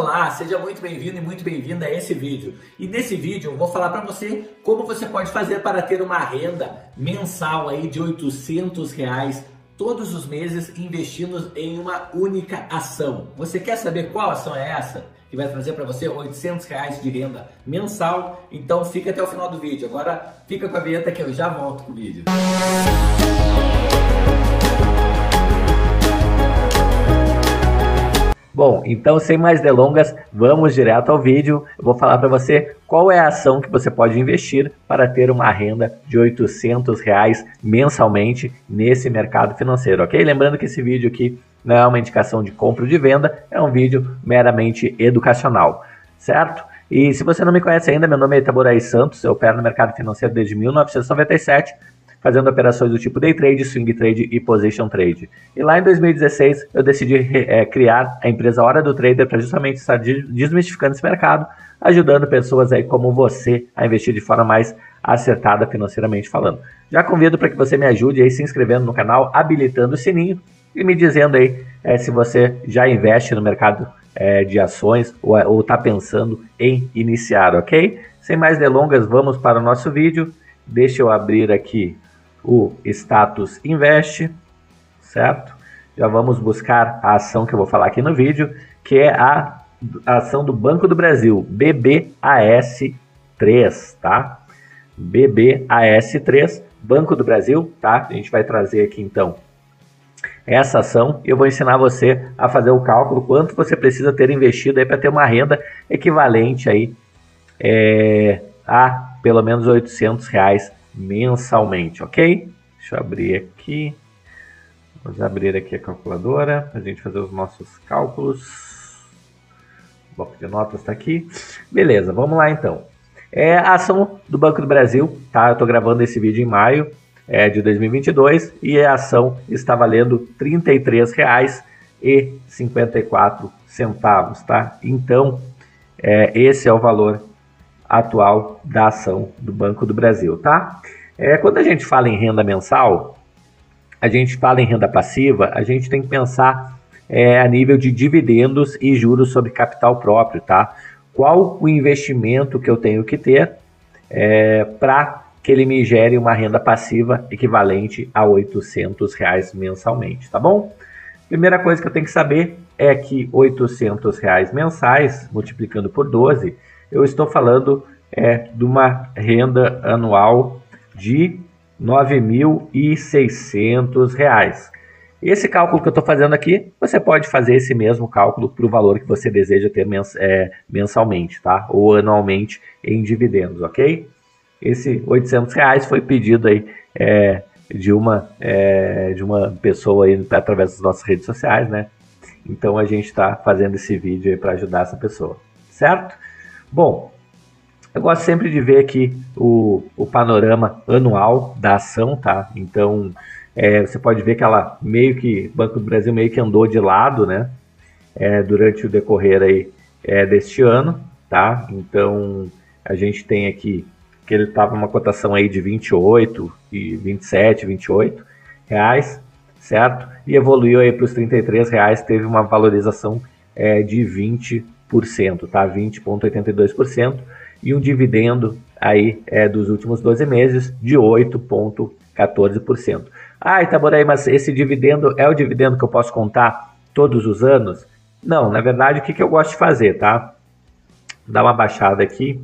Olá, seja muito bem-vindo e muito bem-vinda a esse vídeo. E nesse vídeo eu vou falar para você como você pode fazer para ter uma renda mensal aí de 800 reais todos os meses investindo em uma única ação. Você quer saber qual ação é essa? Que vai trazer para você 800 reais de renda mensal. Então fica até o final do vídeo. Agora fica com a vinheta que eu já volto com o vídeo. Bom, então sem mais delongas, vamos direto ao vídeo. Eu vou falar para você qual é a ação que você pode investir para ter uma renda de 800 reais mensalmente nesse mercado financeiro, ok? Lembrando que esse vídeo aqui não é uma indicação de compra ou de venda, é um vídeo meramente educacional, certo? E se você não me conhece ainda, meu nome é Itaboraí Santos, eu opero no mercado financeiro desde 1997 fazendo operações do tipo day trade, swing trade e position trade. E lá em 2016 eu decidi é, criar a empresa Hora do Trader para justamente estar desmistificando esse mercado, ajudando pessoas aí como você a investir de forma mais acertada financeiramente falando. Já convido para que você me ajude aí se inscrevendo no canal, habilitando o sininho e me dizendo aí é, se você já investe no mercado é, de ações ou está pensando em iniciar, ok? Sem mais delongas, vamos para o nosso vídeo. Deixa eu abrir aqui o status invest, certo? Já vamos buscar a ação que eu vou falar aqui no vídeo, que é a, ação do Banco do Brasil, BBAS3, tá? BBAS3, Banco do Brasil, tá? A gente vai trazer aqui então essa ação eu vou ensinar você a fazer o cálculo quanto você precisa ter investido aí para ter uma renda equivalente aí é, a pelo menos 800 reais mensalmente, ok? Deixa eu abrir aqui. Vamos abrir aqui a calculadora para a gente fazer os nossos cálculos. O bloco de notas está aqui. Beleza, vamos lá então. É a ação do Banco do Brasil, tá? Eu estou gravando esse vídeo em maio é, de 2022 e a ação está valendo R$ 33,54, tá? Então, é, esse é o valor atual da ação do Banco do Brasil, tá? É, quando a gente fala em renda mensal, a gente fala em renda passiva, a gente tem que pensar é, a nível de dividendos e juros sobre capital próprio, tá? Qual o investimento que eu tenho que ter é, para que ele me gere uma renda passiva equivalente a 800 reais mensalmente, tá bom? Primeira coisa que eu tenho que saber é que 800 reais mensais, multiplicando por 12, eu estou falando é, de uma renda anual de R$ 9.600. Esse cálculo que eu estou fazendo aqui, você pode fazer esse mesmo cálculo para o valor que você deseja ter mens é, mensalmente, tá? Ou anualmente em dividendos, ok? Esse 800 reais foi pedido aí é, de uma é, de uma pessoa aí através das nossas redes sociais, né? Então a gente está fazendo esse vídeo aí para ajudar essa pessoa, certo? Bom, eu gosto sempre de ver aqui o, o panorama anual da ação, tá? Então, é, você pode ver que ela meio que, Banco do Brasil meio que andou de lado, né? É, durante o decorrer aí é, deste ano, tá? Então, a gente tem aqui que ele estava uma cotação aí de 28 e 27, 28 reais, certo? E evoluiu aí para os 33 reais, teve uma valorização é, de 20 tá? 20,82%, e um dividendo aí é, dos últimos 12 meses de 8,14%. Ah, Itaboraí, mas esse dividendo é o dividendo que eu posso contar todos os anos? Não, na verdade, o que, que eu gosto de fazer, tá? Dar uma baixada aqui,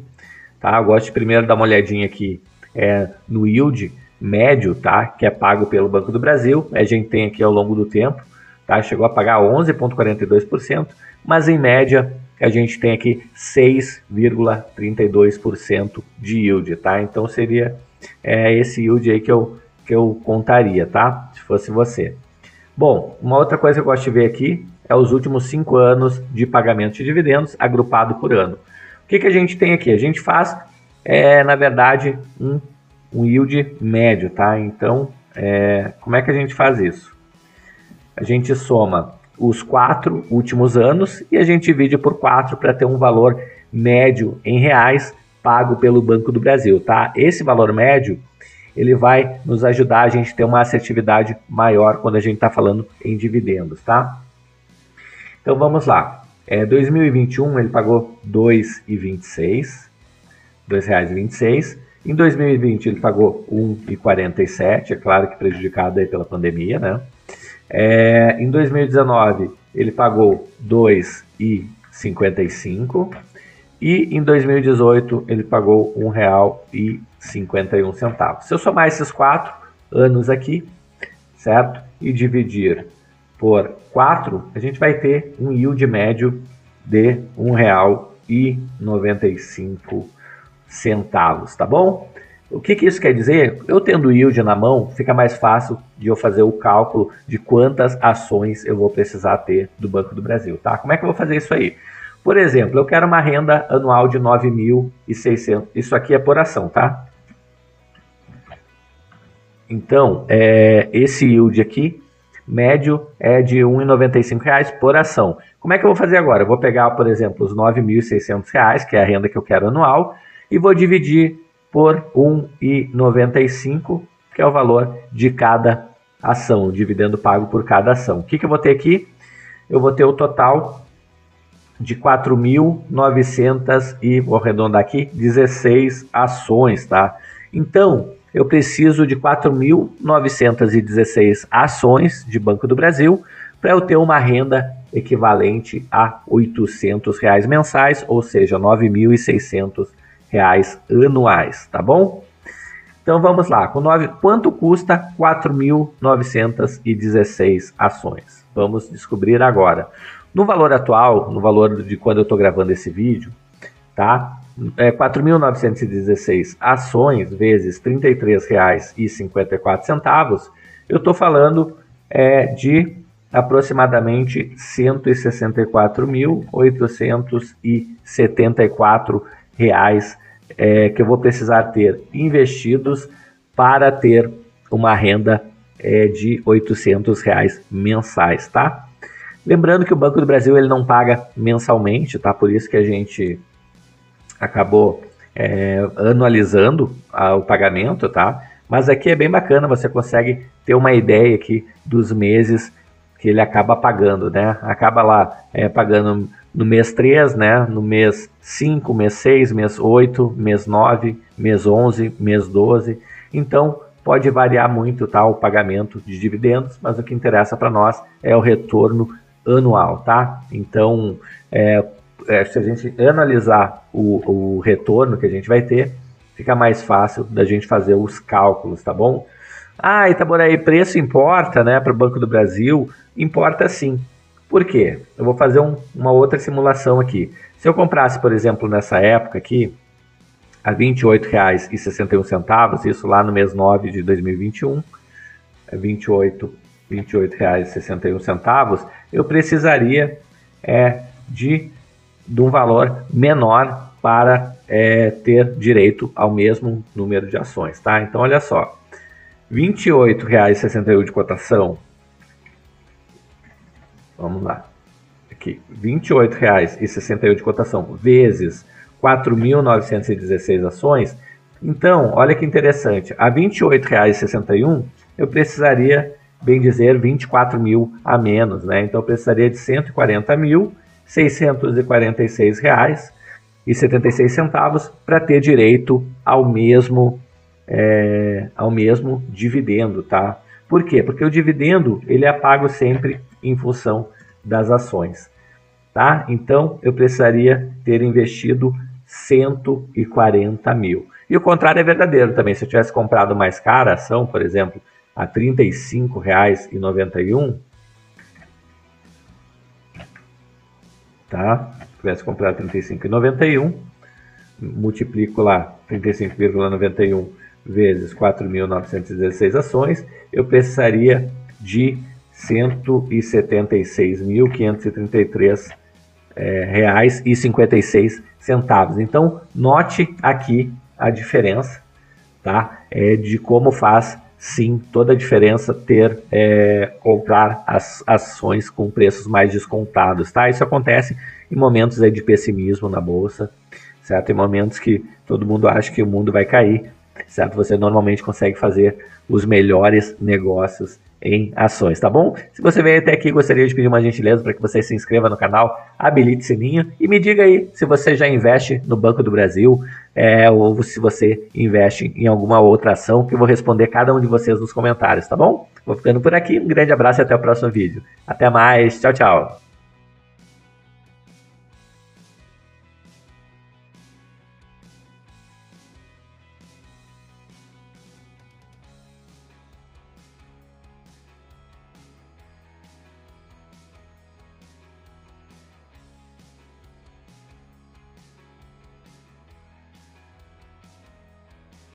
tá? Eu gosto de primeiro dar uma olhadinha aqui é, no yield médio, tá? Que é pago pelo Banco do Brasil. A gente tem aqui ao longo do tempo, tá? Chegou a pagar 11,42%, mas em média a gente tem aqui 6,32% de yield, tá? Então seria é, esse yield aí que eu, que eu contaria, tá? Se fosse você. Bom, uma outra coisa que eu gosto de ver aqui é os últimos cinco anos de pagamento de dividendos agrupado por ano. O que, que a gente tem aqui? A gente faz, é, na verdade, um, um yield médio, tá? Então, é, como é que a gente faz isso? A gente soma os quatro últimos anos e a gente divide por quatro para ter um valor médio em reais pago pelo Banco do Brasil, tá? Esse valor médio ele vai nos ajudar a gente ter uma assertividade maior quando a gente está falando em dividendos, tá? Então vamos lá. É, 2021 ele pagou R$ 2,26, R$ 2,26. Em 2020 ele pagou R$ 1,47, é claro que prejudicado aí pela pandemia, né? É, em 2019 ele pagou R$ 2,55 e em 2018 ele pagou R$ 1,51. Se eu somar esses quatro anos aqui, certo? E dividir por 4, a gente vai ter um yield médio de R$ 1,95 centavos, tá bom? O que, que isso quer dizer? Eu tendo yield na mão, fica mais fácil de eu fazer o cálculo de quantas ações eu vou precisar ter do Banco do Brasil, tá? Como é que eu vou fazer isso aí? Por exemplo, eu quero uma renda anual de 9.600. Isso aqui é por ação, tá? Então, é, esse yield aqui, médio, é de R$ 1,95 por ação. Como é que eu vou fazer agora? Eu vou pegar, por exemplo, os R$ 9.600, que é a renda que eu quero anual, e vou dividir por 1,95, que é o valor de cada ação, o dividendo pago por cada ação. O que, que eu vou ter aqui? Eu vou ter o total de 4.900 e, vou arredondar aqui, 16 ações, tá? Então, eu preciso de 4.916 ações de Banco do Brasil para eu ter uma renda equivalente a 800 reais mensais, ou seja, R$ 9.600 reais anuais, tá bom? Então vamos lá, com nove, quanto custa 4.916 ações? Vamos descobrir agora. No valor atual, no valor de quando eu estou gravando esse vídeo, tá? É 4.916 ações vezes R$ 33,54, eu estou falando é, de aproximadamente R$ 164.874 reais é, que eu vou precisar ter investidos para ter uma renda é, de 800 reais mensais, tá? Lembrando que o Banco do Brasil ele não paga mensalmente, tá? Por isso que a gente acabou é, anualizando a, o pagamento, tá? Mas aqui é bem bacana, você consegue ter uma ideia aqui dos meses que ele acaba pagando, né? Acaba lá é, pagando no mês 3, né, no mês 5, mês 6, mês 8, mês 9, mês 11, mês 12. Então, pode variar muito tá, o pagamento de dividendos, mas o que interessa para nós é o retorno anual, tá? Então, é, é, se a gente analisar o, o retorno que a gente vai ter, fica mais fácil da gente fazer os cálculos, tá bom? Ah, Itaboraí, preço importa, né, para o Banco do Brasil? Importa sim. Por quê? Eu vou fazer um, uma outra simulação aqui. Se eu comprasse, por exemplo, nessa época aqui, a R$ 28,61, isso lá no mês 9 de 2021, é 28 R$ 28,61, eu precisaria é, de, de um valor menor para é, ter direito ao mesmo número de ações, tá? Então, olha só, R$ 28,61 de cotação Vamos lá. Aqui, R$ 28,68 de cotação vezes 4.916 ações. Então, olha que interessante. A R$ 28,61 eu precisaria, bem dizer, 24 mil a menos, né? Então, eu precisaria de R$ 140.646,76 para ter direito ao mesmo é, ao mesmo dividendo, tá? Por quê? Porque o dividendo ele é pago sempre em função das ações. Tá? Então eu precisaria ter investido 140 mil. E o contrário é verdadeiro também. Se eu tivesse comprado mais cara a ação, por exemplo, a R$ 35,91, tá? Se tivesse comprado R$ 35,91, multiplico lá 35,91 vezes 4.916 ações, eu precisaria de 176.533 é, reais e 56 centavos. Então note aqui a diferença, tá? É de como faz sim toda a diferença ter é, comprar as ações com preços mais descontados, tá? Isso acontece em momentos aí de pessimismo na bolsa, certo? Em momentos que todo mundo acha que o mundo vai cair, certo? Você normalmente consegue fazer os melhores negócios em ações, tá bom? Se você veio até aqui, gostaria de pedir uma gentileza para que você se inscreva no canal, habilite sininho e me diga aí se você já investe no Banco do Brasil é, ou se você investe em alguma outra ação, que eu vou responder cada um de vocês nos comentários, tá bom? Vou ficando por aqui, um grande abraço e até o próximo vídeo. Até mais, tchau, tchau!